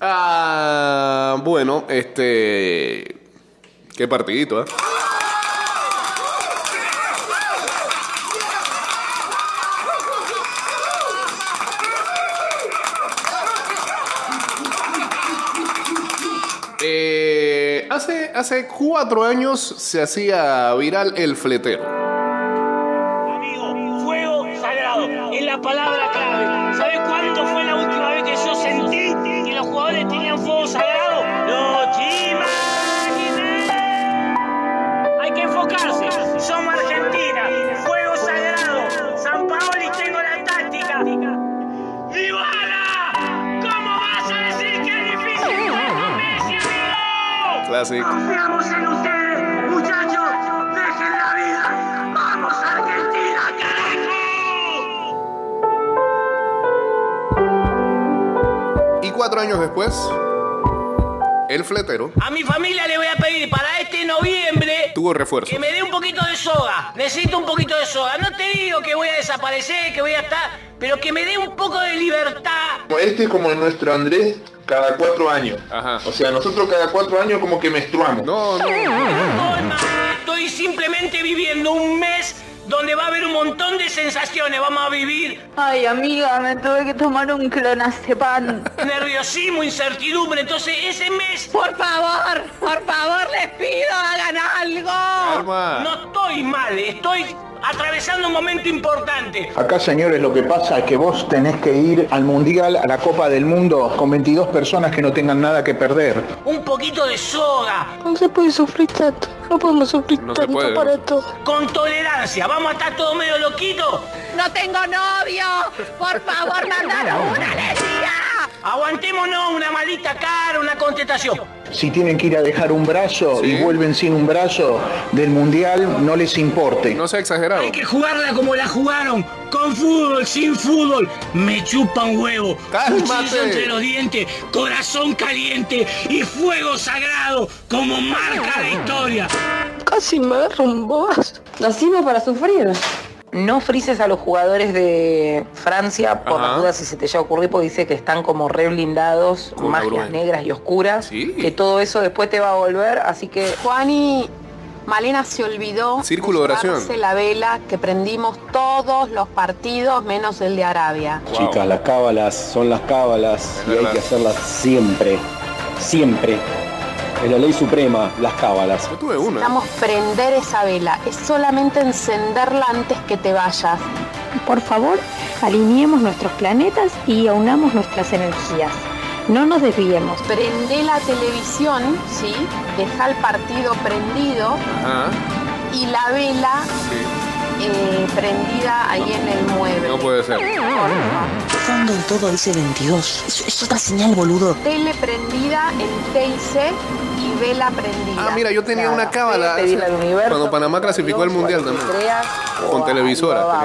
Ah, bueno, este. Qué partidito, ¿eh? Eh, hace, hace cuatro años se hacía viral el fletero. Confiamos en ustedes, muchachos. Dejen la vida. ¡Vamos, Argentina, carajo! Y cuatro años después, el fletero A mi familia le voy a pedir para este noviembre tuvo refuerzo. que me dé un poquito de soga. Necesito un poquito de soga. No te digo que voy a desaparecer, que voy a estar, pero que me dé un poco de libertad. Este es como nuestro Andrés cada cuatro años. Ajá. O sea, nosotros cada cuatro años como que menstruamos. No, no. Estoy, mal. Estoy simplemente viviendo un mes donde va a haber un montón de sensaciones. Vamos a vivir Ay, amiga, me tuve que tomar un clonazepam. nerviosismo, incertidumbre. Entonces, ese mes Por favor, por favor, les pido, hagan algo. Calma. no estoy mal. Estoy atravesando un momento importante. Acá, señores, lo que pasa es que vos tenés que ir al Mundial, a la Copa del Mundo, con 22 personas que no tengan nada que perder. Un poquito de soga. No se puede sufrir tanto. No podemos sufrir No tanto puede. para esto. Con tolerancia. Vamos a estar todos medio loquitos. No tengo novio. Por favor, mandaron una alegría. Aguantémonos una maldita cara, una contestación. Si tienen que ir a dejar un brazo Sí. y vuelven sin un brazo del Mundial, no les importe. No sea exagerado. Hay que jugarla como la jugaron, con fútbol, sin fútbol. Me chupa un huevo. Cuchillo entre los dientes, corazón caliente y fuego sagrado como marca la historia. Casi me agarro un bobazo. Nacimos para sufrir. No frises a los jugadores de Francia por Ajá. las dudas si se te llega a ocurrir, porque dice que están como re blindados, Con magias negras y oscuras, Sí. que todo eso después te va a volver, así que Juani, Malena se olvidó Círculo de oración. la vela que prendimos todos los partidos menos el de Arabia. Wow. Chicas, las cábalas son las cábalas Es y hay que hacerlas siempre, siempre. Es la ley suprema, las cábalas. Yo tuve una. Necesitamos prender esa vela, es solamente encenderla antes que te vayas. Por favor, alineemos nuestros planetas y aunamos nuestras energías. No nos desviemos. Prende la televisión, ¿sí? Deja el partido prendido Ajá. y la vela Sí. eh, prendida ahí en el mueble. No puede ser. Fondo del todo dice 22. Es, es otra señal, boludo. Tele prendida en TIC y vela prendida. Ah, mira, yo tenía una cábala al universo, cuando Panamá clasificó al mundial también. creas, Con televisora. Va.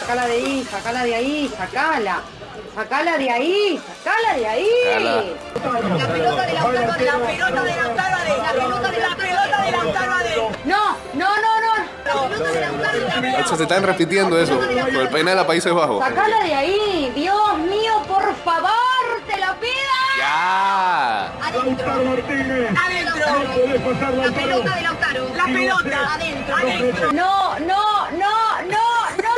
Sacala de ahí, sacala de ahí, sacala. Sacala de ahí, sacala de ahí. La pelota de la pelota de la pelota de la la pelota de la pelota de la No, no, no, no. La pelota de la O sea, se están repitiendo eso. Con el penal a Países Bajos. Sacala de ahí, Dios mío, por favor, te pido. Ya. Adentro. Adentro. La pelota de Lautaro. La pelota. Adentro. Adentro. No, no, no, no, no,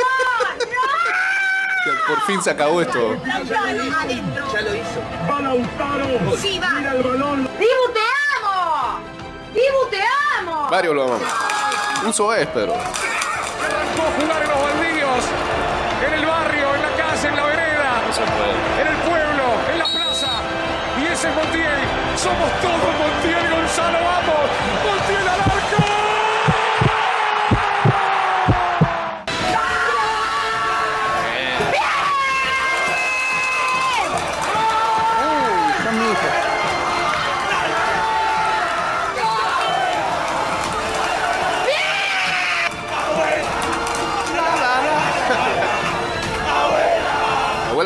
Por fin se acabó esto. no. Adentro. Ya lo hizo. Va Lautaro. Sí, va. Dibu, te amo. Dibu, te amo. Varios lo amamos. Un es, pero. jugar en los baldíos, en el barrio, en la casa, en la vereda, en el pueblo. Somos todos Montiel Gonzalo. Vamos. Montiel al arco.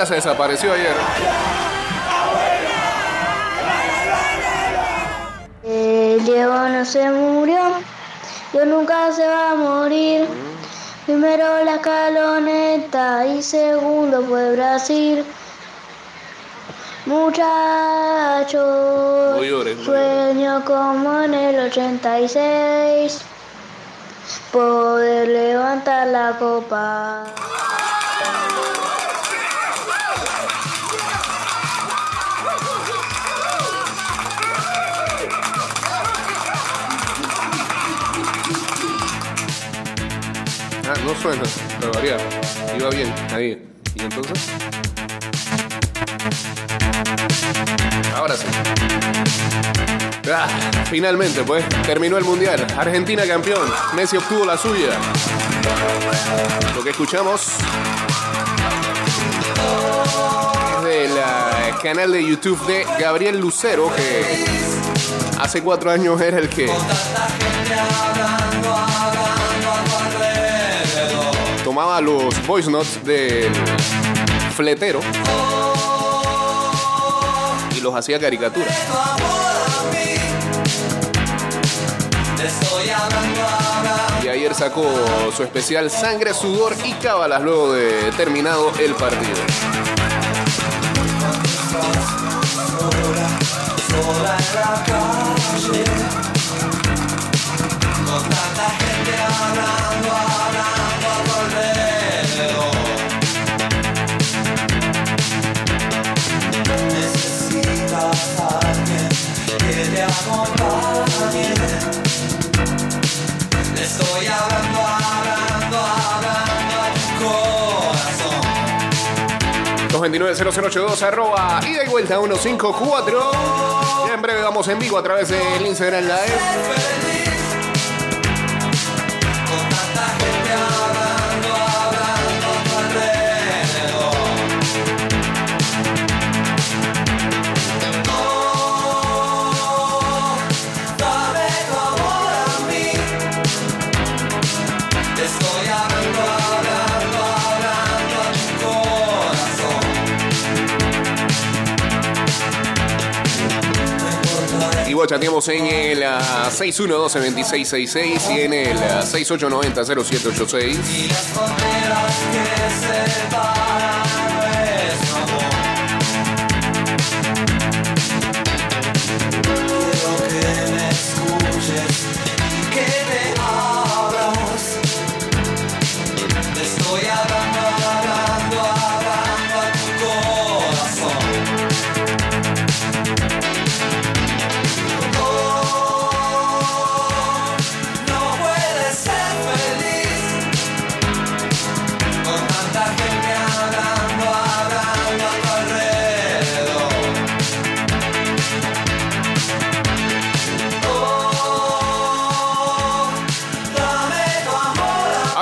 Se desapareció ayer. El Diego no se murió, Dios nunca se va a morir. Primero la escaloneta y segundo fue Brasil. Muchachos, llores, sueño como en el 86, poder levantar la copa. Suena, pero varía. Iba bien, ahí. ¿Y entonces? Ahora sí. Ah, finalmente, pues, terminó el Mundial. Argentina campeón. Messi obtuvo la suya. Lo que escuchamos es del canal de YouTube de Gabriel Lucero, que hace cuatro años era el que tomaba los voice notes del fletero y los hacía caricaturas. Y ayer sacó su especial Sangre, Sudor y Cábalas luego de terminado el partido. Te acompañe. Le estoy hablando, hablando, hablando a tu corazón. 229-0082 arroba ida y vuelta 154. Y en breve vamos en vivo a través del Instagram Live. Y chateamos en el ah, 6112-2666 y en el ah, 6890-0786. Y las que separan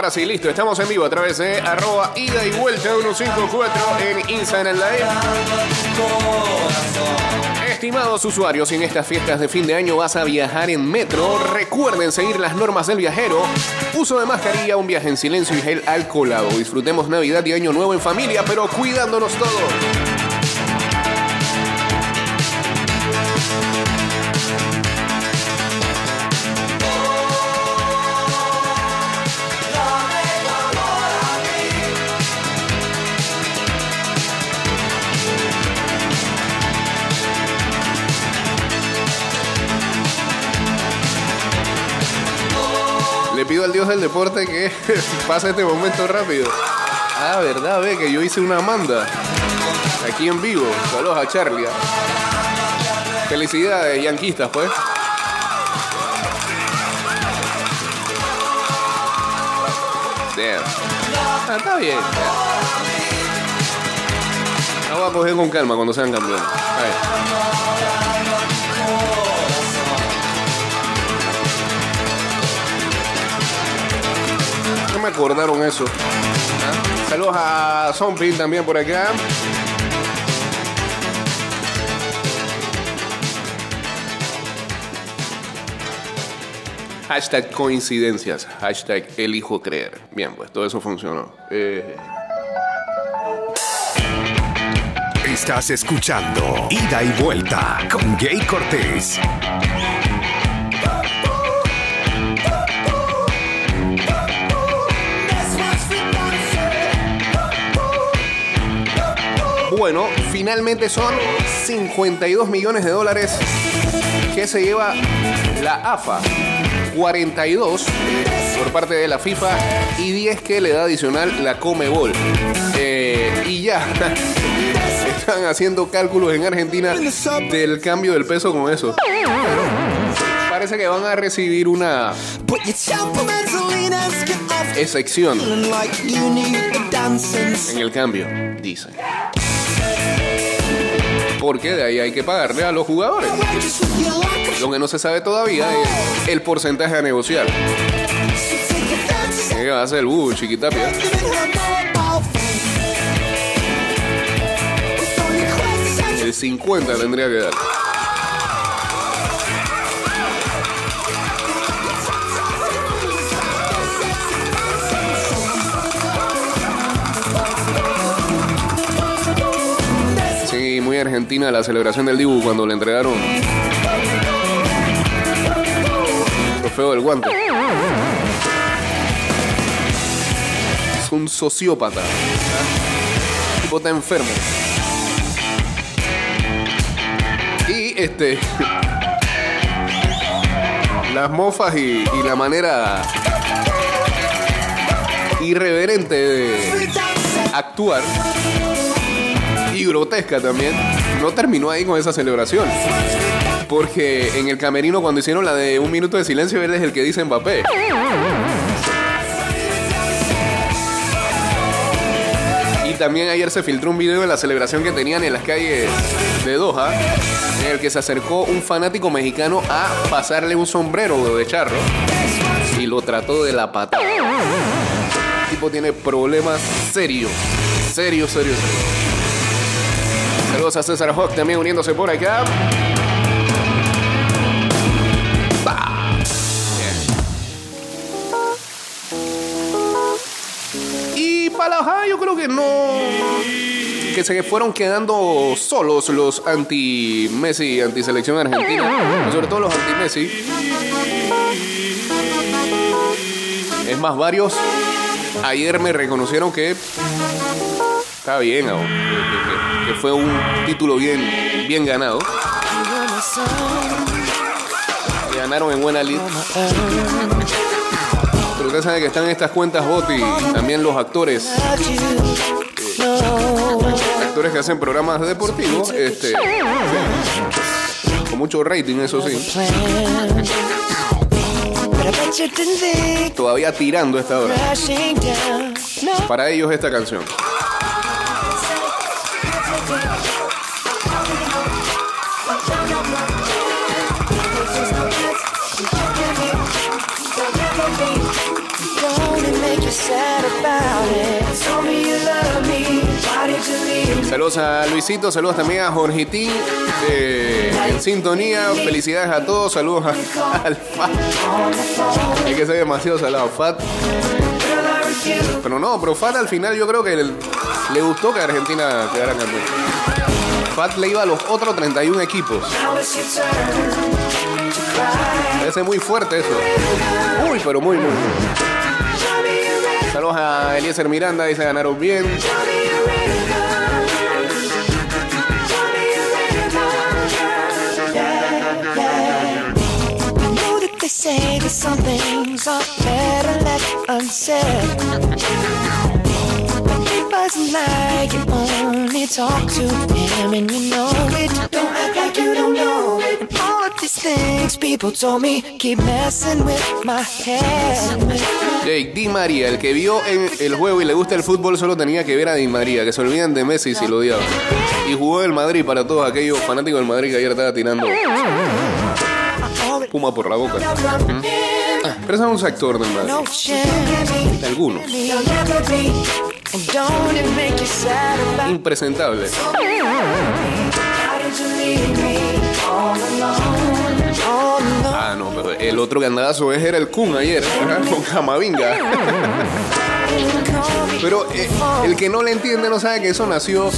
Ahora sí, listo, estamos en vivo a través de arroba ida y vuelta 154 en Instagram Live. Estimados usuarios, si en estas fiestas de fin de año vas a viajar en metro, recuerden seguir las normas del viajero. Uso de mascarilla, un viaje en silencio y gel alcoholado. Disfrutemos Navidad y Año Nuevo en familia, pero cuidándonos todos. Deporte que pase este momento rápido. Ah, verdad, ve que yo hice una manda. Aquí en vivo. Saludos a Charlie. Felicidades, yanquistas, pues. Ah, está bien. La voy a coger con calma cuando sean campeones. Ahí. Me acordaron eso. Saludos a Zombie también por acá. Hashtag coincidencias. Hashtag elijo creer. Bien, pues todo eso funcionó. Eh, Estás escuchando Ida y Vuelta con Gay Cortés. Bueno, finalmente son 52 millones de dólares que se lleva la AFA. 42 por parte de la FIFA y 10 que le da adicional la Comebol. Eh, y ya están haciendo cálculos en Argentina del cambio del peso con eso. Parece que van a recibir una excepción en el cambio, dicen. Porque de ahí hay que pagarle a los jugadores. Lo que no se sabe todavía es el porcentaje a negociar. ¿Qué va a hacer uh, chiquitapia? El 50 tendría que dar. Argentina la celebración del Dibu cuando le entregaron el trofeo del guante. Es un sociópata. El tipo está enfermo. Y este. Las mofas y la manera irreverente de actuar y grotesca también, no terminó ahí con esa celebración. Porque en el camerino cuando hicieron la de un minuto de silencio, él es el que dice Mbappé. Y también ayer se filtró un video de la celebración que tenían en las calles de Doha, en el que se acercó un fanático mexicano a pasarle un sombrero de charro y lo trató de la patada. El tipo tiene problemas serios, serios, serios, serios. Saludos a César Hawk también uniéndose por acá. Y para la yo creo que no. Que se fueron quedando solos los anti-Messi, anti-selección argentina. Sobre todo los anti-Messi. Es más, varios ayer me reconocieron que está bien, que, que- fue un título bien, bien ganado. Ganaron en buena lid. Pero usted sabe que están estas cuentas bot y también los actores. eh, actores que hacen programas deportivos. Este, con mucho rating, eso sí. Todavía tirando esta hora. Para ellos esta canción. Saludos a Luisito, saludos también a Jorgitín eh, en sintonía. Felicidades a todos, saludos a, al Fat. Es que soy demasiado salado, Fat. Pero no, pero Fat al final yo creo que le, gustó que Argentina quedara campeón. Fat le iba a los otros 31 equipos. Parece muy fuerte eso. Uy, pero muy, muy. Saludos a Eliezer Miranda, dice ganaron bien. Say better like you only talk to and you know it. Don't act like you don't know. These things people told me keep messing with my head. Jake Di María, el que vio en el juego y le gusta el fútbol, solo tenía que ver a Di María, que se olvidan de Messi si lo odiaban. Y jugó el Madrid para todos aquellos fanáticos del Madrid que ayer estaba tirando puma por la boca. ¿Mm? Ah, Pero es un sector del Madrid. Algunos. You'll Ah, no, pero el otro gandadazo es era el Kun ayer, con Camavinga. Pero eh, el que no le entiende no sabe que eso nació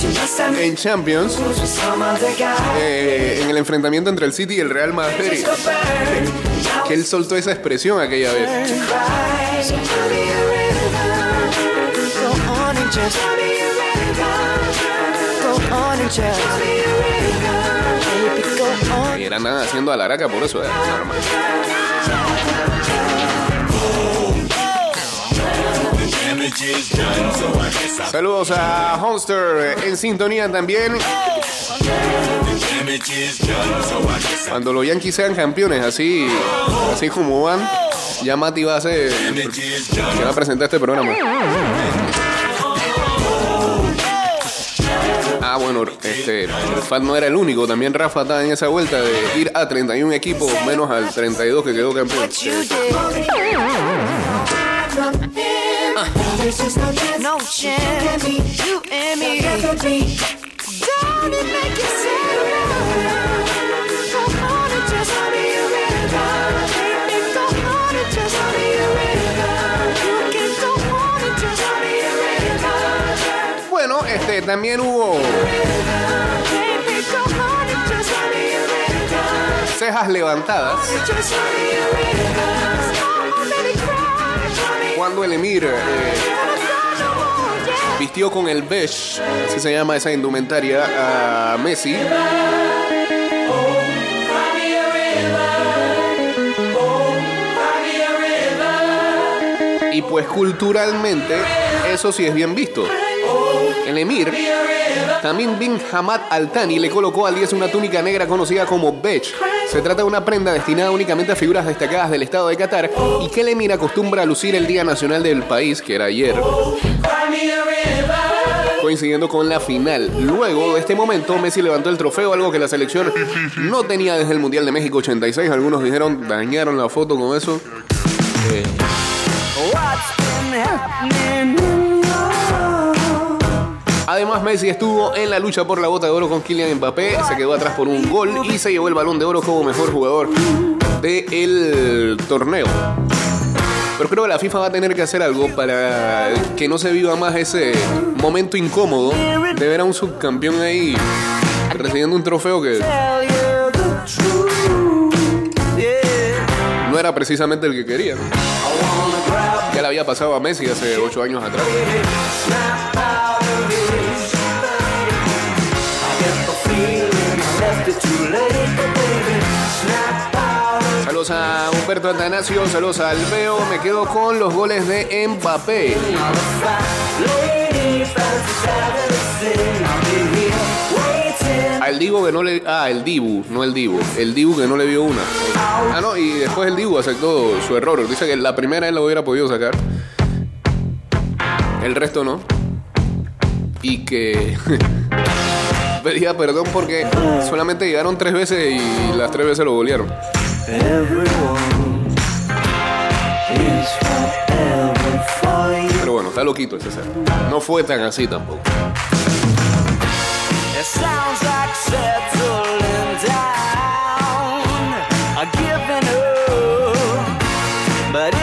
en Champions, eh, en el enfrentamiento entre el City y el Real Madrid. Que él soltó esa expresión aquella vez. Andan haciendo a la araca por eso, eh, normal. Saludos a Honster en sintonía también. Cuando los Yankees sean campeones, así, así como van, ya Mati va a ser que va a presentar este programa. Ah, bueno, este, Fat no era el único, también Rafa está en esa vuelta de ir a 31 equipos menos al 32 que quedó campeón. Este, también hubo cejas levantadas cuando el Emir eh, vistió con el beige, así se llama esa indumentaria, a Messi. Y pues culturalmente eso sí es bien visto. El Emir, también bin Hamad Al Thani, le colocó al 10 una túnica negra conocida como beige. Se trata de una prenda destinada únicamente a figuras destacadas del estado de Qatar y que el Emir acostumbra a lucir el Día Nacional del país, que era ayer, coincidiendo con la final. Luego de este momento, Messi levantó el trofeo, algo que la selección no tenía desde el Mundial de México 86. Algunos dijeron, dañaron la foto con eso. Además, Messi estuvo en la lucha por la bota de oro con Kylian Mbappé, se quedó atrás por un gol y se llevó el balón de oro como mejor jugador del torneo. Pero creo que la FIFA va a tener que hacer algo para que no se viva más ese momento incómodo de ver a un subcampeón ahí recibiendo un trofeo que no era precisamente el que quería. Ya le había pasado a Messi hace ocho años atrás. A Humberto Atanasio, saludos a Alveo. Me quedo con los goles de Mbappé. Al Divo que no le. Ah, el Dibu, no el Dibu. El Dibu que no le vio una. Ah, no, y después el Dibu aceptó su error. Dice que la primera él lo hubiera podido sacar. El resto no. Y que. pedía perdón porque solamente llegaron tres veces y las tres veces lo golearon. Pero bueno, está loquito ese ser. No fue tan así tampoco. It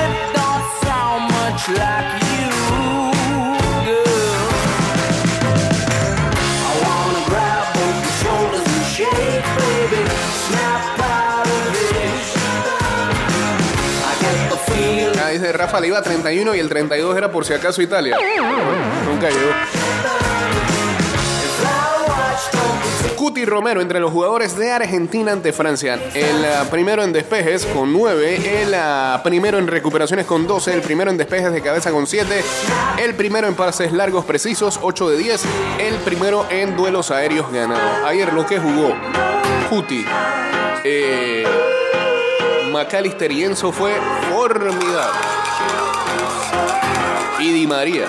Rafa iba a 31 y el 32 era por si acaso Italia. Nunca llegó. Cuti Romero entre los jugadores de Argentina ante Francia. El ah, primero en despejes con 9, el ah, primero en recuperaciones con 12, el primero en despejes de cabeza con 7, el primero en pases largos precisos 8 de 10, el primero en duelos aéreos ganados. Ayer lo que jugó Cuti, eh, fue formidable. Y Di María.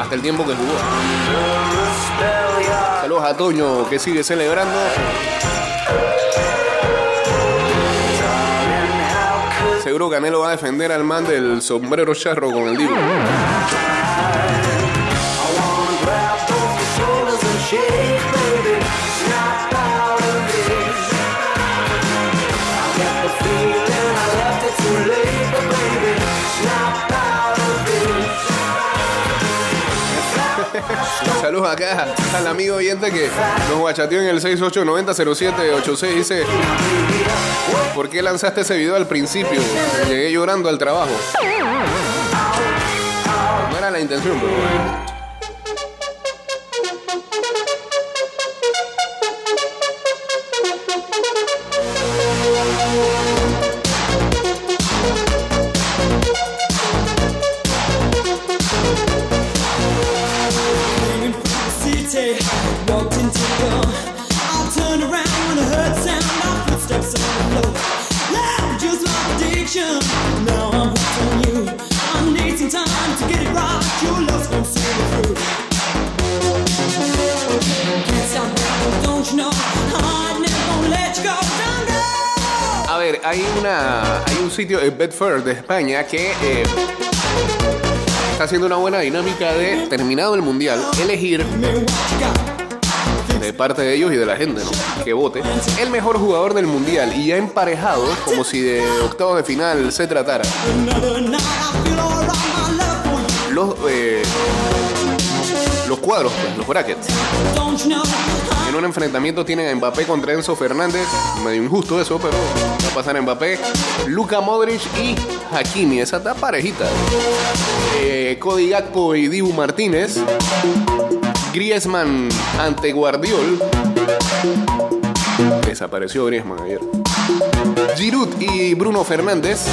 Hasta el tiempo que jugó. Saludos a Toño que sigue celebrando. Seguro Canelo va a defender al man del sombrero charro con el Divo. Acá al amigo oyente que nos guachateó en el 68900786. Dice: ¿Por qué lanzaste ese video al principio? Llegué llorando al trabajo. No era la intención, pero. Hay una hay un sitio en Bedford de España que eh, está haciendo una buena dinámica de terminado el mundial, elegir de parte de ellos y de la gente, ¿no? Que vote el mejor jugador del mundial y ya emparejado, como si de octavos de final se tratara. Los eh, cuadros, pues, los brackets. En un enfrentamiento tienen a Mbappé contra Enzo Fernández. Medio injusto eso, pero va a pasar a Mbappé. Luka Modric y Hakimi. Esa está parejita. Eh, Cody Gakpo y Dibu Martínez. Griezmann ante Guardiol. Desapareció Griezmann ayer. Giroud y Bruno Fernández.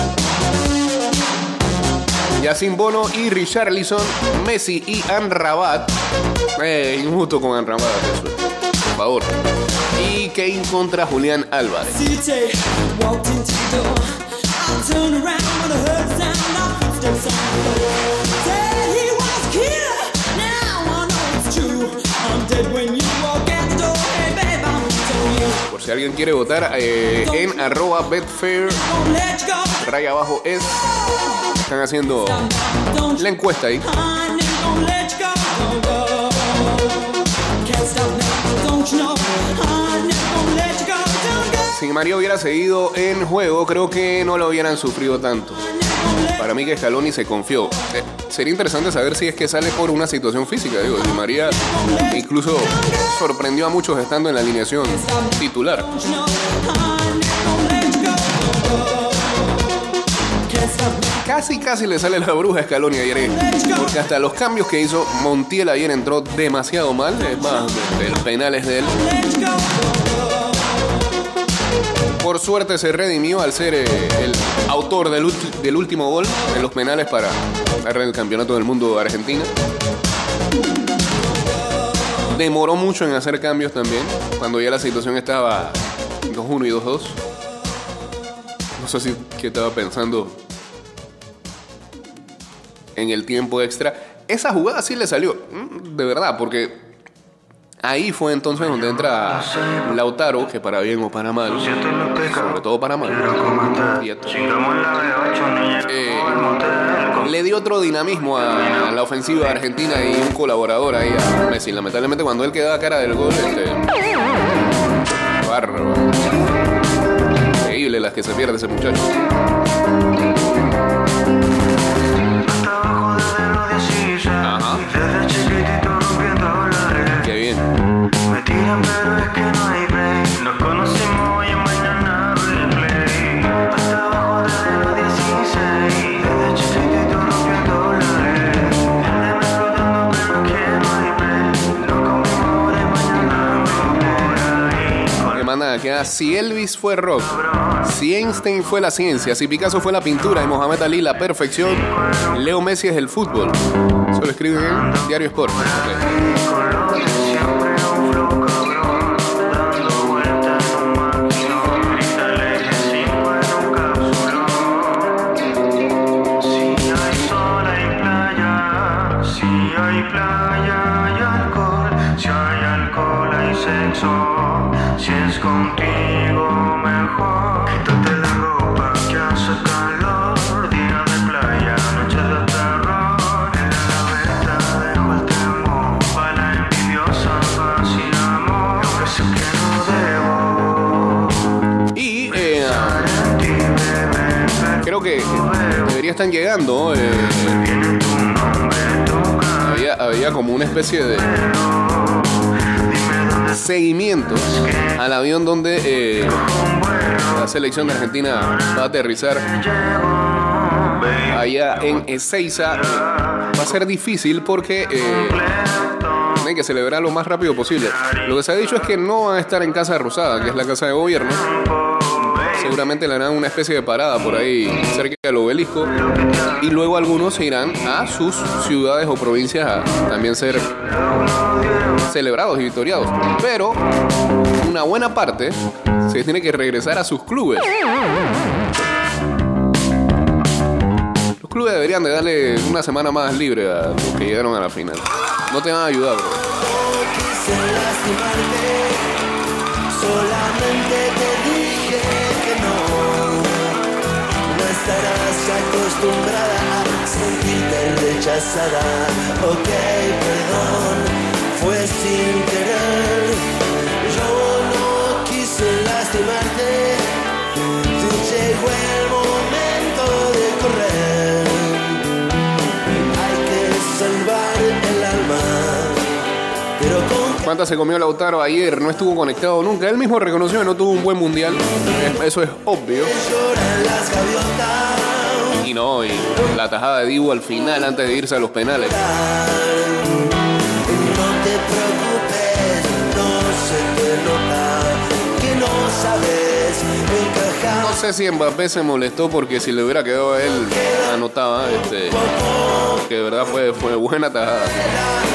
Yacine Bono y Richarlison, Messi y Anrabat. Eh, injusto con eso. Por favor. Y Kane contra Julián Álvarez. Por si alguien quiere votar eh, en arroba betfair, raya abajo es. Están haciendo la encuesta ahí. Si María hubiera seguido en juego, creo que no lo hubieran sufrido tanto. Para mí que Scaloni se confió. Eh, sería interesante saber si es que sale por una situación física. Digo, si María incluso sorprendió a muchos estando en la alineación titular. Casi, casi le sale la bruja a Scaloni ayer. eh, Porque hasta los cambios que hizo Montiel ayer entró demasiado mal. Es más, el penal es de él. Por suerte se redimió al ser eh, el autor del, último gol en los penales para darle el campeonato del mundo a Argentina. Demoró mucho en hacer cambios también, cuando ya la situación estaba 2-1 y 2-2. No sé si qué estaba pensando en el tiempo extra. Esa jugada sí le salió, mm, de verdad, porque Ahí fue entonces donde entra Lautaro, que para bien o para mal, sobre todo para mal, eh, le dio otro dinamismo a, la ofensiva Argentina y un colaborador ahí a Messi. Lamentablemente cuando él quedaba cara del gol, este, bárbaro. Increíble las que se pierde ese muchacho. Si Elvis fue rock, si Einstein fue la ciencia, si Picasso fue la pintura y Mohamed Ali la perfección, Leo Messi es el fútbol. Eso lo escriben en Diario Sport. Estar llegando. eh, había, había como una especie de seguimiento al avión donde eh, la selección de Argentina va a aterrizar allá en Ezeiza. Va a ser difícil porque eh, tienen que celebrar lo más rápido posible. Lo que se ha dicho es que no van a estar en Casa Rosada, que es la casa de gobierno. Seguramente le harán una especie de parada por ahí cerca del obelisco. Y luego algunos se irán a sus ciudades o provincias a también ser celebrados y victoriados. Pero una buena parte se tiene que regresar a sus clubes. Los clubes deberían de darle una semana más libre a los que llegaron a la final. No te van a ayudar, bro. Acostumbrada a sentirte rechazada. Ok, perdón, fue sin querer. Yo no quise lastimarte. Tú llegó ¿Cuántas se comió Lautaro ayer? No estuvo conectado nunca. Él mismo reconoció que no tuvo un buen mundial. Eh, Eso es obvio. Y no, y la tajada de Dibu al final antes de irse a los penales. No sé si Mbappé se molestó porque si le hubiera quedado a él anotaba, este, que de verdad fue, fue buena tajada.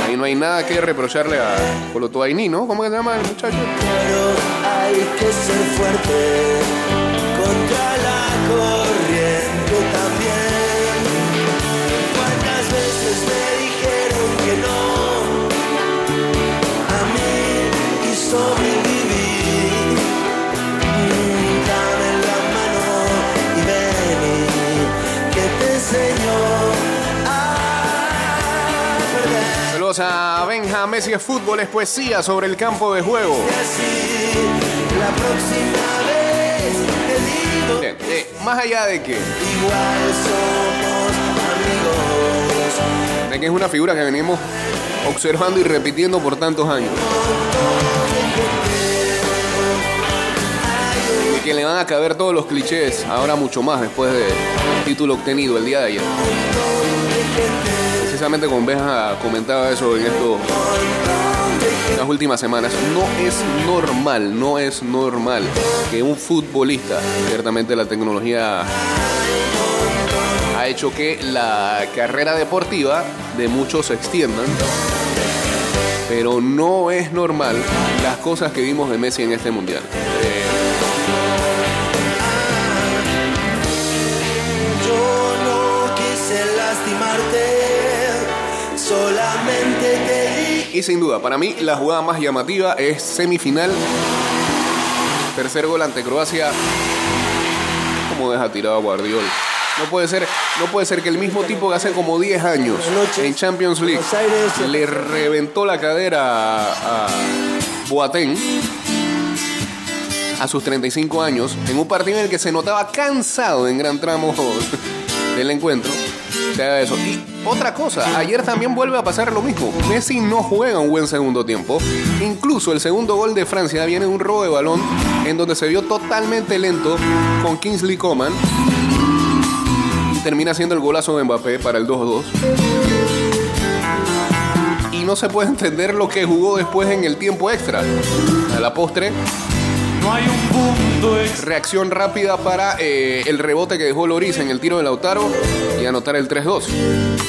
Ahí no hay nada que reprocharle a Colotuaini, ¿no? ¿Cómo se llama el muchacho? Hay que ser fuerte contra la Saludos a Benja Messi es fútbol, es poesía sobre el campo de juego. Bien, eh, más allá de que, igual somos amigos. de que es una figura que venimos observando y repitiendo por tantos años. Y que le van a caber todos los clichés, ahora mucho más después del título obtenido el día de ayer. Precisamente con Benja comentaba eso en esto las últimas semanas. No es normal, no es normal que un futbolista, ciertamente la tecnología ha hecho que la carrera deportiva de muchos se extiendan. Pero no es normal las cosas que vimos de Messi en este mundial. Yo no quise lastimarte, solamente te di. Y sin duda, para mí la jugada más llamativa es semifinal. Tercer gol ante Croacia. Como deja tirado a Guardiol. No puede ser, no puede ser que el mismo tipo que hace como 10 años en Champions League le reventó la cadera a, Boateng a sus 35 años en un partido en el que se notaba cansado en gran tramo del encuentro. Se haga eso. Y otra cosa, ayer también vuelve a pasar lo mismo. Messi no juega un buen segundo tiempo. Incluso el segundo gol de Francia viene un robo de balón en donde se vio totalmente lento con Kingsley Coman. Y termina siendo el golazo de Mbappé para el 2-2. Y no se puede entender lo que jugó después en el tiempo extra. A la postre, No hay un ex- reacción rápida para eh, el rebote que dejó Loris en el tiro de Lautaro y anotar el 3-2.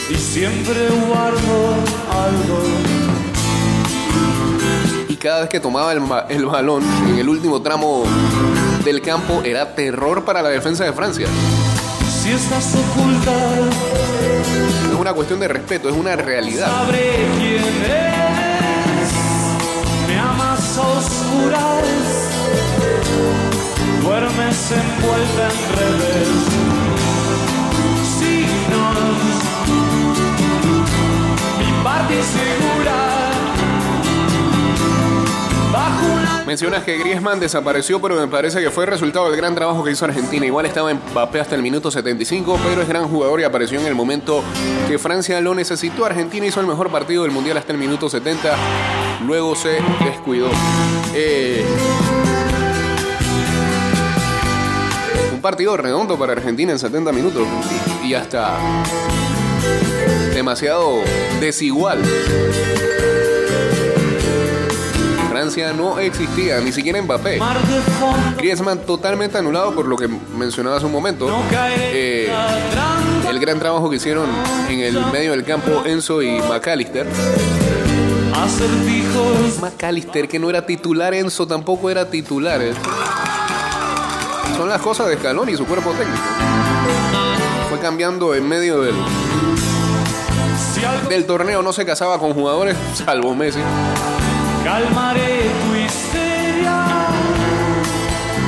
y siempre guardo algo. Y cada vez que tomaba el, balón en el último tramo del campo era terror para la defensa de Francia. Si estás oculta, No es una cuestión de respeto, es una realidad. sabré quién eres. Me amas a oscuras, Mencionas que Griezmann desapareció, pero me parece que fue resultado del gran trabajo que hizo Argentina. Igual estaba en Mbappé hasta el minuto 75, pero es gran jugador y apareció en el momento que Francia lo necesitó. Argentina hizo el mejor partido del Mundial hasta el minuto 70, luego se descuidó. Eh, partido redondo para Argentina en 70 minutos y hasta demasiado desigual. Francia no existía, ni siquiera Mbappé. Griezmann totalmente anulado por lo que mencionaba hace un momento. Eh, el gran trabajo que hicieron en el medio del campo Enzo y McAllister. McAllister, que no era titular, Enzo tampoco era titular. eh. Son las cosas de Scaloni y su cuerpo técnico. Fue cambiando en medio del, del torneo, no se casaba con jugadores, salvo Messi. calmaré tu histeria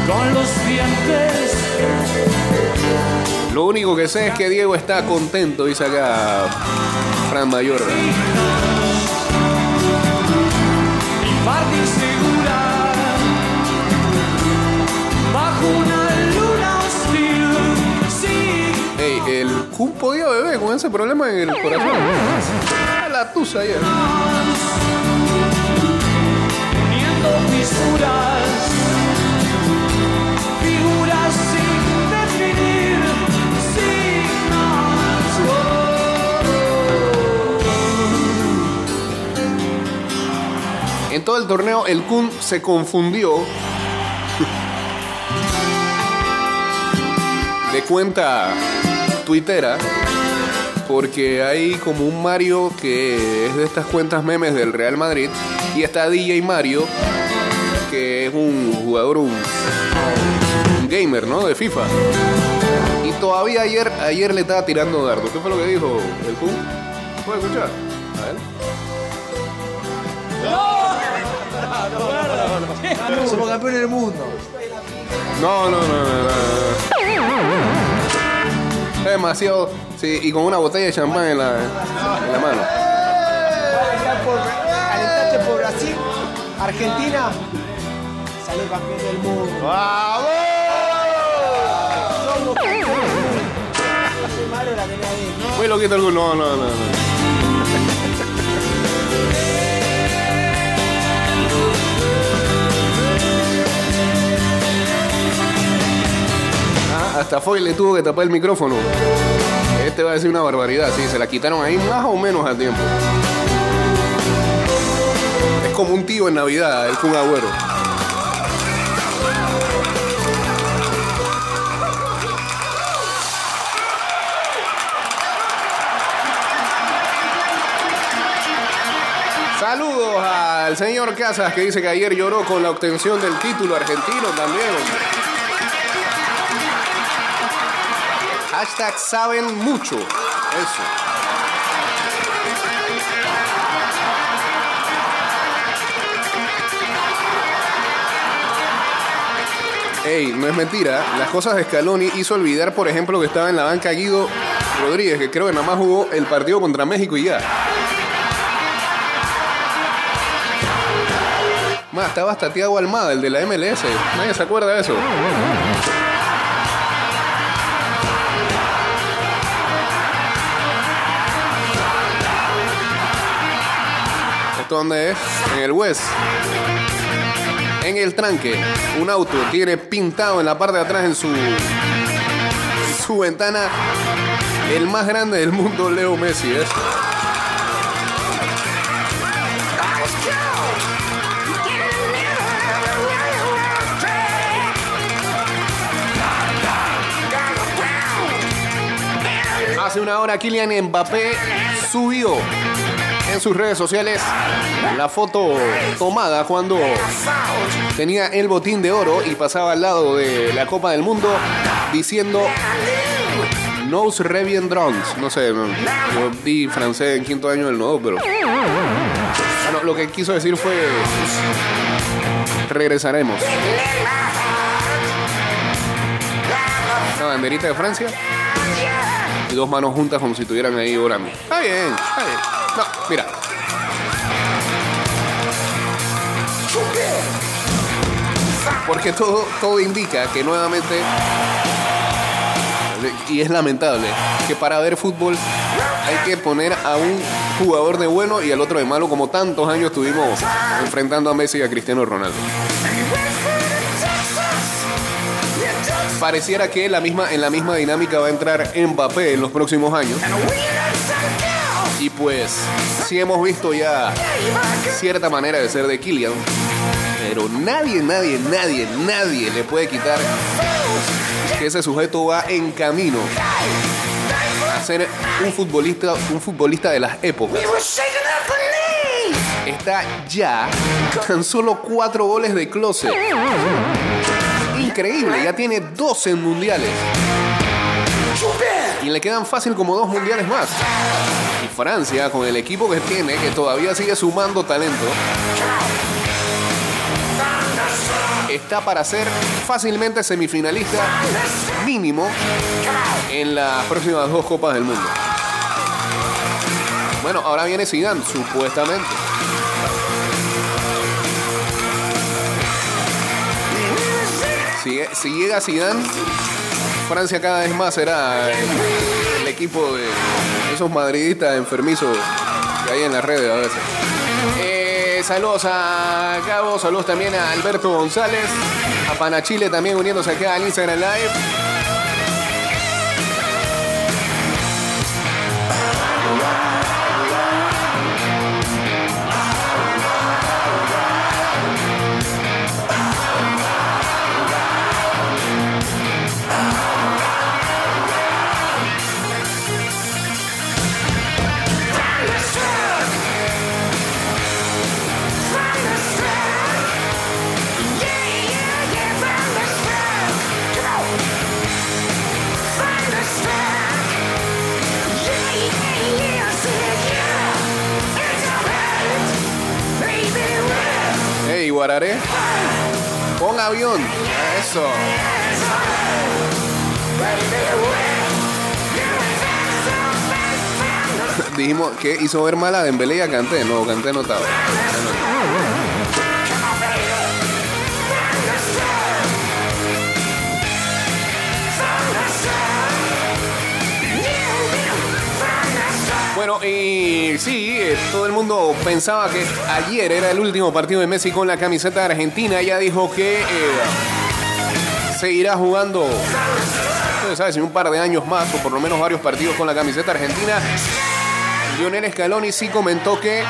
con los dientes. Lo único que sé es que Diego está contento, dice acá Fran Mayor. El Kun podía beber con ese problema en el corazón. La tusa ayer. uniendo fisuras, figuras sin definir, signos. En todo el torneo, el Kun se confundió de cuenta tuitera porque hay como un Mario que es de estas cuentas memes del Real Madrid y está DJ Mario que es un jugador, un, un gamer, ¿no? De FIFA. Y todavía ayer, ayer le estaba tirando dardo. ¿Qué fue lo que dijo el Kun? ¿Puedes escuchar? A ver. Somos campeones del mundo. No, no, no, no, no. Es demasiado. Sí, y con una botella de champán en la, en la mano. Por, Brasil, Argentina, salió campeón del mundo. ¡Vamos! Somos campeones. Malo la ahí. Muy loquito el. No, no, no. no. Hasta Foy le tuvo que tapar el micrófono. Este va a decir una barbaridad, sí, se la quitaron ahí más o menos al tiempo. Es como un tío en Navidad, el Kun Agüero. Saludos al señor Casas que dice que ayer lloró con la obtención del título argentino también. Hashtag saben mucho. Eso. Ey, no es mentira. Las cosas de Scaloni hizo olvidar, por ejemplo, que estaba en la banca Guido Rodríguez, que creo que nada más jugó el partido contra México y ya. Más, estaba hasta Tiago Almada, el de la MLS. Nadie se acuerda de eso. ¿Esto dónde es? En el West. En el tranque. Un auto tiene pintado en la parte de atrás en su, su ventana el más grande del mundo, Leo Messi. Hace una hora Kylian Mbappé subió en sus redes sociales la foto tomada cuando tenía el botín de oro y pasaba al lado de la Copa del Mundo diciendo Nos Revien Drones. No sé, yo di francés en quinto año del nodo, pero. Bueno, lo que quiso decir fue. Regresaremos. Una banderita de Francia y dos manos juntas como si estuvieran ahí orando. Está bien, está bien. No, mira. Porque todo, todo indica que nuevamente, y es lamentable, que para ver fútbol hay que poner a un jugador de bueno y al otro de malo, como tantos años estuvimos enfrentando a Messi y a Cristiano Ronaldo. Pareciera que la misma, en la misma dinámica va a entrar Mbappé en los próximos años. Y pues, sí hemos visto ya cierta manera de ser de Kylian. Pero nadie, nadie, nadie, nadie le puede quitar que ese sujeto va en camino a ser un futbolista, un futbolista de las épocas. Está ya tan solo cuatro goles de closet. Increíble, ya tiene 12 mundiales. Y le quedan fácil como dos mundiales más. Y Francia, con el equipo que tiene, que todavía sigue sumando talento, está para ser fácilmente semifinalista mínimo en las próximas dos Copas del Mundo. Bueno, ahora viene Zidane, supuestamente. Si, si llega Zidane, Francia cada vez más será el, el equipo de esos madridistas enfermizos que en las redes a veces. Eh, saludos a Gabo, saludos también a Alberto González, a Panachile también uniéndose acá al Instagram Live. Guararé. Pon avión. Eso. Dijimos que hizo ver mala Dembélé y a Kanté. No, Kanté no. Bueno, y sí, eh, todo el mundo pensaba que ayer era el último partido de Messi con la camiseta Argentina. Ya dijo que eh, seguirá jugando, no se sabe si un par de años más o por lo menos varios partidos con la camiseta argentina. Lionel Scaloni sí comentó que,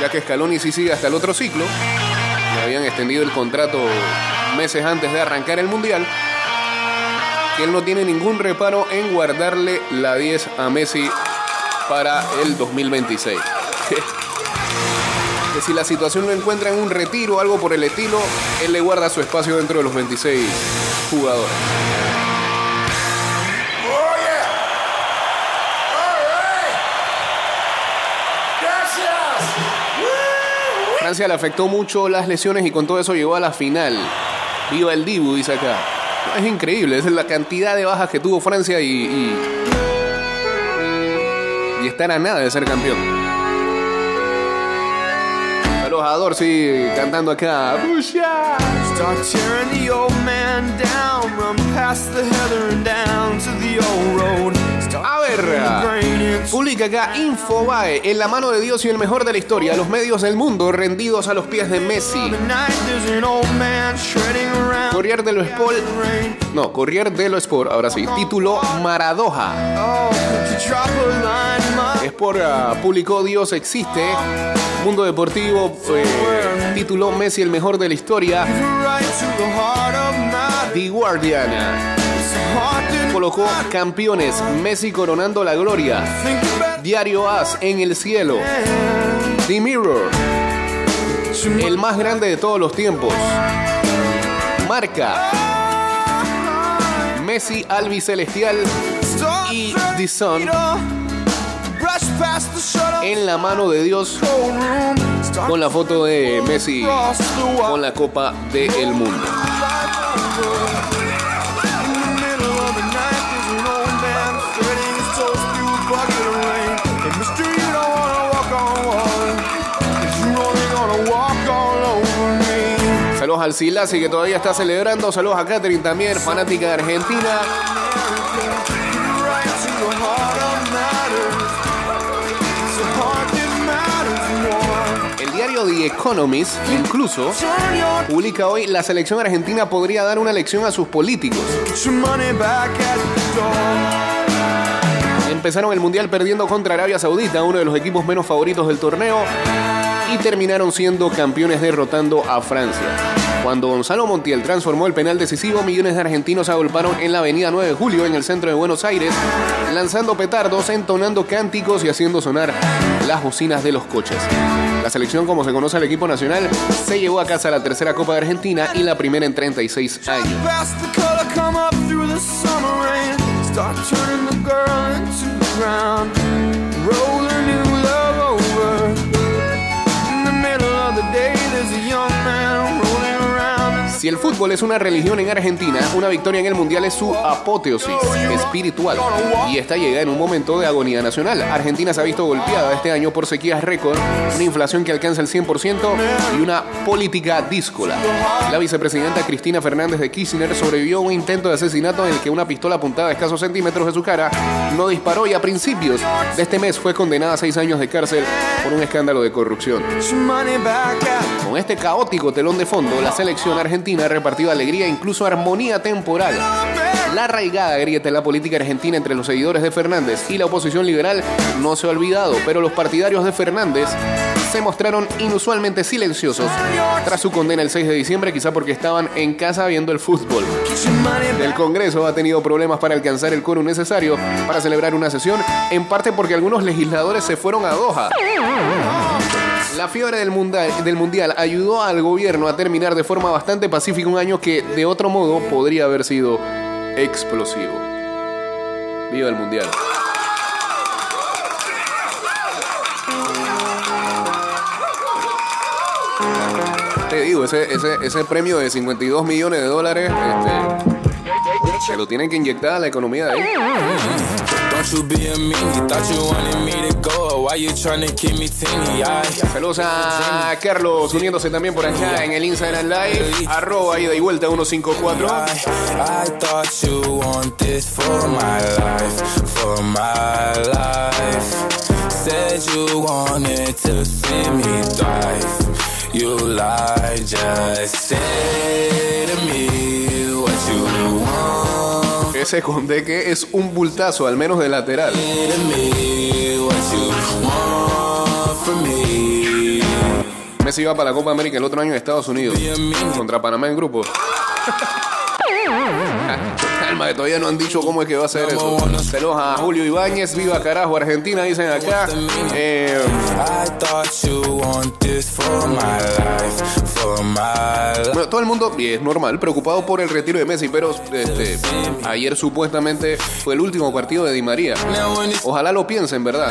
ya que Scaloni sí sigue hasta el otro ciclo, le habían extendido el contrato meses antes de arrancar el Mundial, que él no tiene ningún reparo en guardarle la 10 a Messi para el 2026. que si la situación lo encuentra en un retiro o algo por el estilo, él le guarda su espacio dentro de los 26 jugadores. Francia le afectó mucho las lesiones y con todo eso llegó a la final. Viva el Dibu, dice acá. Es increíble, es la cantidad de bajas que tuvo Francia y, y, y estar a nada de ser campeón. Saludos a Dorsi cantando acá. ¡Pusha! Start. Publica acá Infobae, en la mano de Dios y el mejor de la historia, los medios del mundo rendidos a los pies de Messi. Corrier de lo Sport, no, Corrier de lo Sport, ahora sí, título Maradoja. Sport ah, publicó Dios existe, Mundo Deportivo, eh, título Messi el mejor de la historia. The Guardian colocó campeones, Messi coronando la gloria. Diario As en el cielo. The Mirror, el más grande de todos los tiempos. Marca. Messi albicelestial y The Sun en la mano de Dios con la foto de Messi con la Copa del Mundo. Saludos al Silasi que todavía está celebrando. Saludos a Catherine también, fanática de Argentina. El diario The Economist, incluso, publica hoy la selección argentina podría dar una lección a sus políticos. Empezaron el mundial perdiendo contra Arabia Saudita, uno de los equipos menos favoritos del torneo, y terminaron siendo campeones derrotando a Francia. Cuando Gonzalo Montiel transformó el penal decisivo, millones de argentinos agolparon en la avenida 9 de Julio, en el centro de Buenos Aires, lanzando petardos, entonando cánticos y haciendo sonar las bocinas de los coches. La selección, como se conoce al equipo nacional, se llevó a casa la tercera Copa de Argentina y la primera en 36 años. El fútbol es una religión en Argentina, una victoria en el Mundial es su apoteosis espiritual y esta llega en un momento de agonía nacional. Argentina se ha visto golpeada este año por sequías récord, una inflación que alcanza el 100% y una política díscola. La vicepresidenta Cristina Fernández de Kirchner sobrevivió a un intento de asesinato en el que una pistola apuntada a escasos centímetros de su cara no disparó y a principios de este mes fue condenada a seis años de cárcel por un escándalo de corrupción. Con este caótico telón de fondo, la selección argentina ha repartido alegría e incluso armonía temporal. La arraigada grieta en la política argentina entre los seguidores de Fernández y la oposición liberal no se ha olvidado, pero los partidarios de Fernández se mostraron inusualmente silenciosos tras su condena el 6 de diciembre, quizá porque estaban en casa viendo el fútbol. El Congreso ha tenido problemas para alcanzar el quórum necesario para celebrar una sesión, en parte porque algunos legisladores se fueron a Doha. La fiebre del mundial, del mundial ayudó al gobierno a terminar de forma bastante pacífica un año que de otro modo podría haber sido explosivo. Viva el mundial. Te digo, ese, ese, ese premio de 52 millones de dólares, este, se lo tienen que inyectar a la economía de ahí. Don't you be a meanie, thought you wanted me to go. Why you trying to keep me teeny? I Saludos a Carlos uniéndose también por acá en el Instagram Live. Arroba ida y vuelta 154. I thought you want this for my life, Ese conde que es un bultazo, al menos de lateral. Messi va para la Copa América el otro año en Estados Unidos. Contra Panamá en grupo. Todavía no han dicho cómo es que va a ser eso. Saludos a Julio Ibáñez, viva carajo Argentina, dicen acá. Eh, bueno, todo el mundo, y es normal, preocupado por el retiro de Messi, pero este, ayer supuestamente fue el último partido de Di María. Ojalá lo piensen, ¿verdad?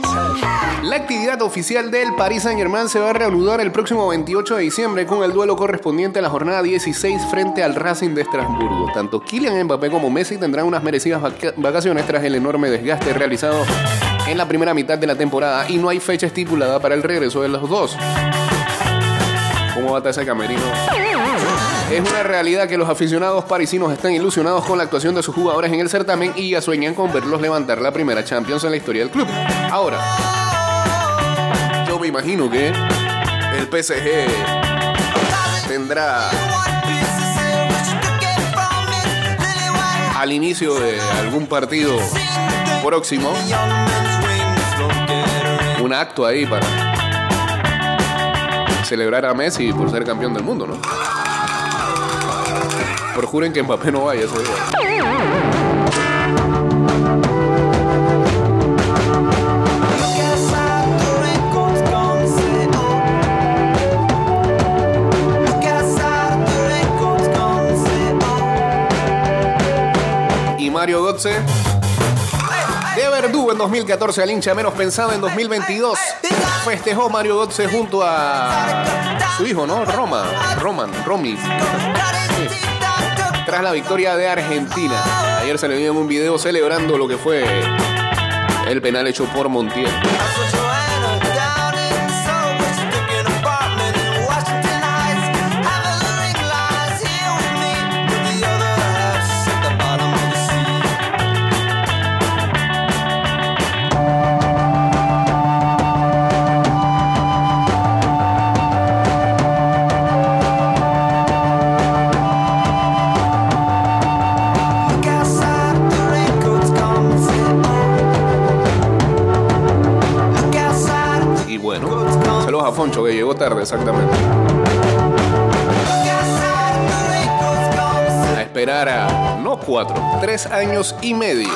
La actividad oficial del Paris Saint Germain se va a reanudar el próximo 28 de diciembre con el duelo correspondiente a la jornada 16 frente al Racing de Estrasburgo. Tanto Kylian Mbappé como Messi tendrán unas merecidas vaca- vacaciones tras el enorme desgaste realizado en la primera mitad de la temporada y no hay fecha estipulada para el regreso de los dos. ¿Cómo va a estar ese camerino? Es una realidad que los aficionados parisinos están ilusionados con la actuación de sus jugadores en el certamen y ya sueñan con verlos levantar la primera Champions en la historia del club. Ahora, imagino que el PSG tendrá al inicio de algún partido próximo un acto ahí para celebrar a Messi por ser campeón del mundo, ¿no? Por juren que Mbappé no vaya ese día. Mario Götze de Verdú en 2014 al hincha menos pensado en 2022. Festejó Mario Götze junto a su hijo, ¿no? Roma, Roman, Romy. Tras la victoria de Argentina. Ayer se le vio en un video celebrando lo que fue el penal hecho por Montiel. Exactamente. A esperar a, no cuatro, tres años y medio.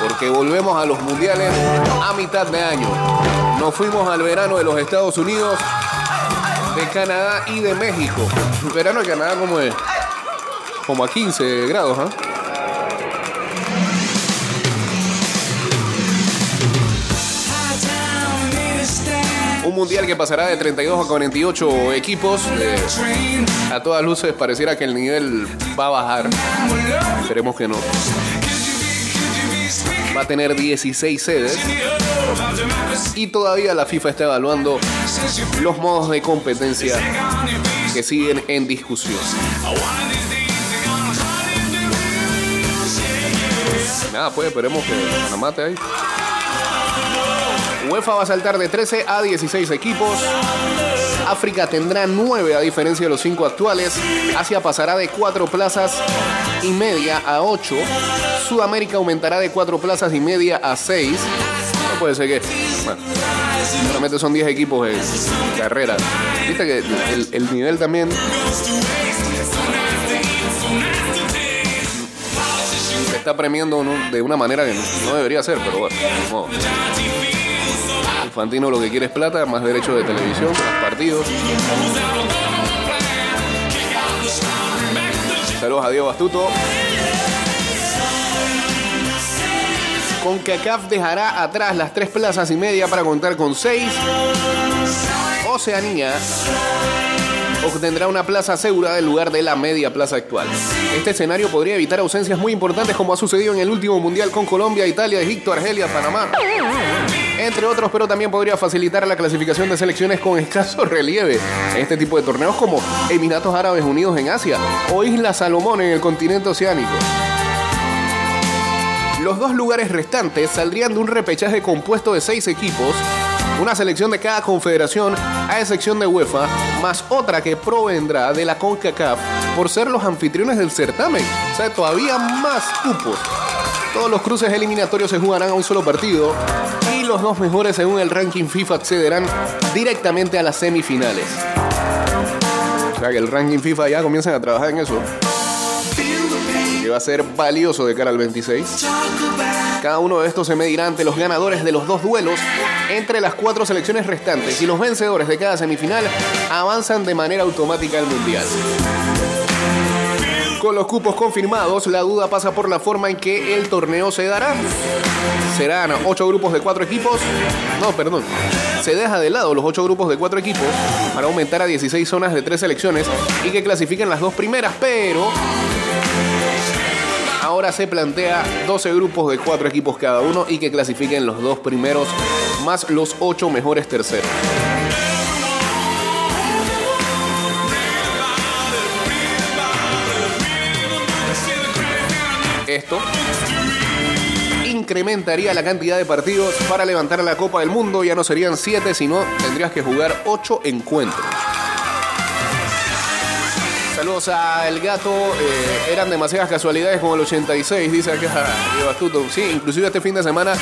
Porque volvemos a los mundiales a mitad de año. Nos fuimos al verano de los Estados Unidos, de Canadá y de México. Verano de Canadá como es, como a 15 grados, ¿ah? Mundial que pasará de 32 a 48 equipos. Eh, a todas luces pareciera que el nivel va a bajar. Esperemos que no. Va a tener 16 sedes. Y todavía la FIFA está evaluando los modos de competencia que siguen en discusión. Nada, pues esperemos que Panamá esté ahí. UEFA va a saltar de 13 a 16 equipos. África tendrá 9 a diferencia de los 5 actuales. Asia pasará de 4 plazas y media a 8. Sudamérica aumentará de 4 plazas y media a 6. No puede ser que... Bueno, solamente son 10 equipos en carrera. Viste que el, el nivel también... Se está premiando de una manera que no debería ser, pero bueno. Infantino lo que quiere es plata, más derechos de televisión, más partidos. Saludos a Diego Bastuto. Con CACAF dejará atrás las tres plazas y media para contar con seis. Oceanía obtendrá una plaza asegurada en lugar de la media plaza actual. Este escenario podría evitar ausencias muy importantes como ha sucedido en el último mundial con Colombia, Italia, Egipto, Argelia, Panamá. Entre otros, pero también podría facilitar la clasificación de selecciones con escaso relieve en este tipo de torneos como Emiratos Árabes Unidos en Asia o Isla Salomón en el continente oceánico. Los dos lugares restantes saldrían de un repechaje compuesto de seis equipos, una selección de cada confederación, a excepción de UEFA, más otra que provendrá de la CONCACAF por ser los anfitriones del certamen. O sea, todavía más cupos. Todos los cruces eliminatorios se jugarán a un solo partido y los dos mejores según el ranking FIFA accederán directamente a las semifinales. O sea que el ranking FIFA ya comienzan a trabajar en eso. Que va a ser valioso de cara al 26. Cada uno de estos se medirá ante los ganadores de los dos duelos entre las cuatro selecciones restantes y los vencedores de cada semifinal avanzan de manera automática al Mundial. Con los cupos confirmados, la duda pasa por la forma en que el torneo se dará. Serán ocho grupos de cuatro equipos. No, perdón. Se deja de lado los ocho grupos de cuatro equipos para aumentar a 16 zonas de tres selecciones y que clasifiquen las dos primeras, pero ahora se plantea 12 grupos de cuatro equipos cada uno y que clasifiquen los dos primeros más los ocho mejores terceros. Esto incrementaría la cantidad de partidos para levantar la Copa del Mundo. Ya no serían 7, sino tendrías que jugar 8 encuentros. Saludos a El Gato. eh, eran demasiadas casualidades con el 86, dice acá Diego Astuto. Sí, inclusive este fin de semana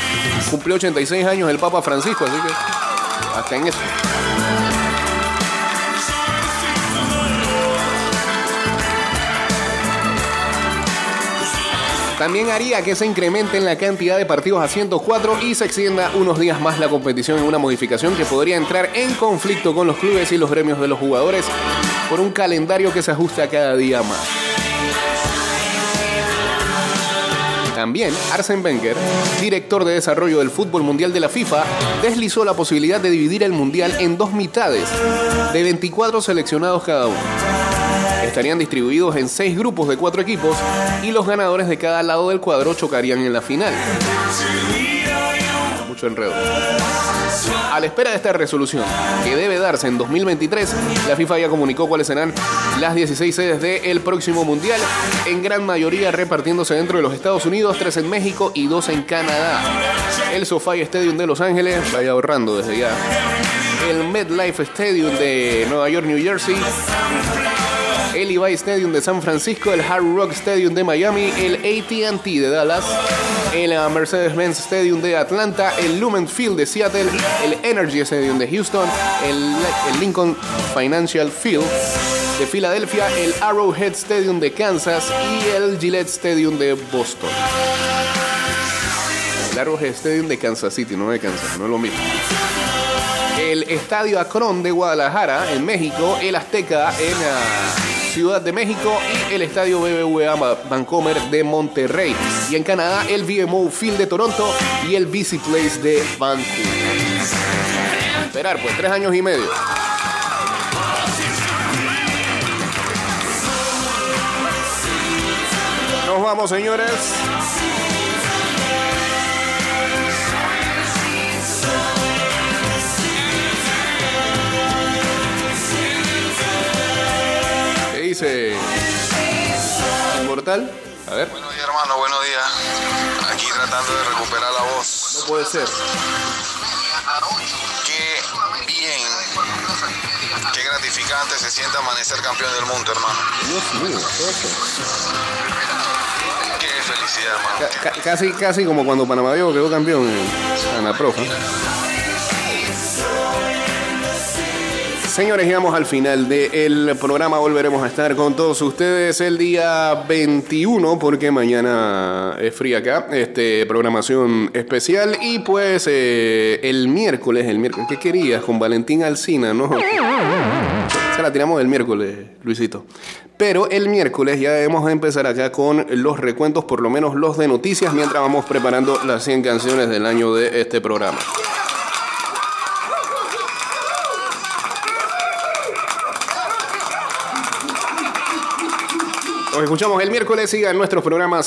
cumplió 86 años el Papa Francisco, así que hasta en eso. También haría que se incremente en la cantidad de partidos a 104 y se extienda unos días más la competición en una modificación que podría entrar en conflicto con los clubes y los gremios de los jugadores por un calendario que se ajusta cada día más. También Arsene Wenger, director de desarrollo del fútbol mundial de la FIFA, deslizó la posibilidad de dividir el mundial en dos mitades, de 24 seleccionados cada uno. Estarían distribuidos en seis grupos de cuatro equipos y los ganadores de cada lado del cuadro chocarían en la final. Mucho enredo. A la espera de esta resolución, que debe darse en 2023, la FIFA ya comunicó cuáles serán las 16 sedes del próximo Mundial, en gran mayoría repartiéndose dentro de los Estados Unidos, 3 en México y 2 en Canadá. El SoFi Stadium de Los Ángeles, vaya ahorrando desde ya. El MetLife Stadium de Nueva York, New Jersey. El Levi Stadium de San Francisco, el Hard Rock Stadium de Miami, el ATT de Dallas, el uh, Mercedes-Benz Stadium de Atlanta, el Lumen Field de Seattle, el Energy Stadium de Houston, el, Lincoln Financial Field de Filadelfia, el Arrowhead Stadium de Kansas y el Gillette Stadium de Boston. El Arrowhead Stadium de Kansas City, no de Kansas, no es lo mismo. El Estadio Akron de Guadalajara, en México, el Azteca en uh, Ciudad de México y el Estadio BBVA Vancomer de Monterrey. Y en Canadá, el VMO Field de Toronto y el BC Place de Vancouver. Esperar, pues, tres años y medio. Nos vamos, señores. Dice? ¿Inmortal? A ver. Buenos días, hermano, buenos días. Aquí tratando de recuperar la voz. No puede ser. Qué bien, qué gratificante se siente amanecer campeón del mundo, hermano. Dios mío, ¿qué felicidad, hermano. Ca- ca- casi, casi como cuando Panamá Viejo quedó campeón en Anaprofa. Señores, llegamos al final del programa. Volveremos a estar con todos ustedes el día 21, porque mañana es fría acá. Este, programación especial. Y pues eh, el miércoles, el miércoles, ¿qué querías? Con Valentín Alcina, ¿no? Se la tiramos el miércoles, Luisito. Pero el miércoles ya debemos empezar acá con los recuentos, por lo menos los de noticias, mientras vamos preparando las 100 canciones del año de este programa. Nos escuchamos el miércoles. Sigan nuestros programas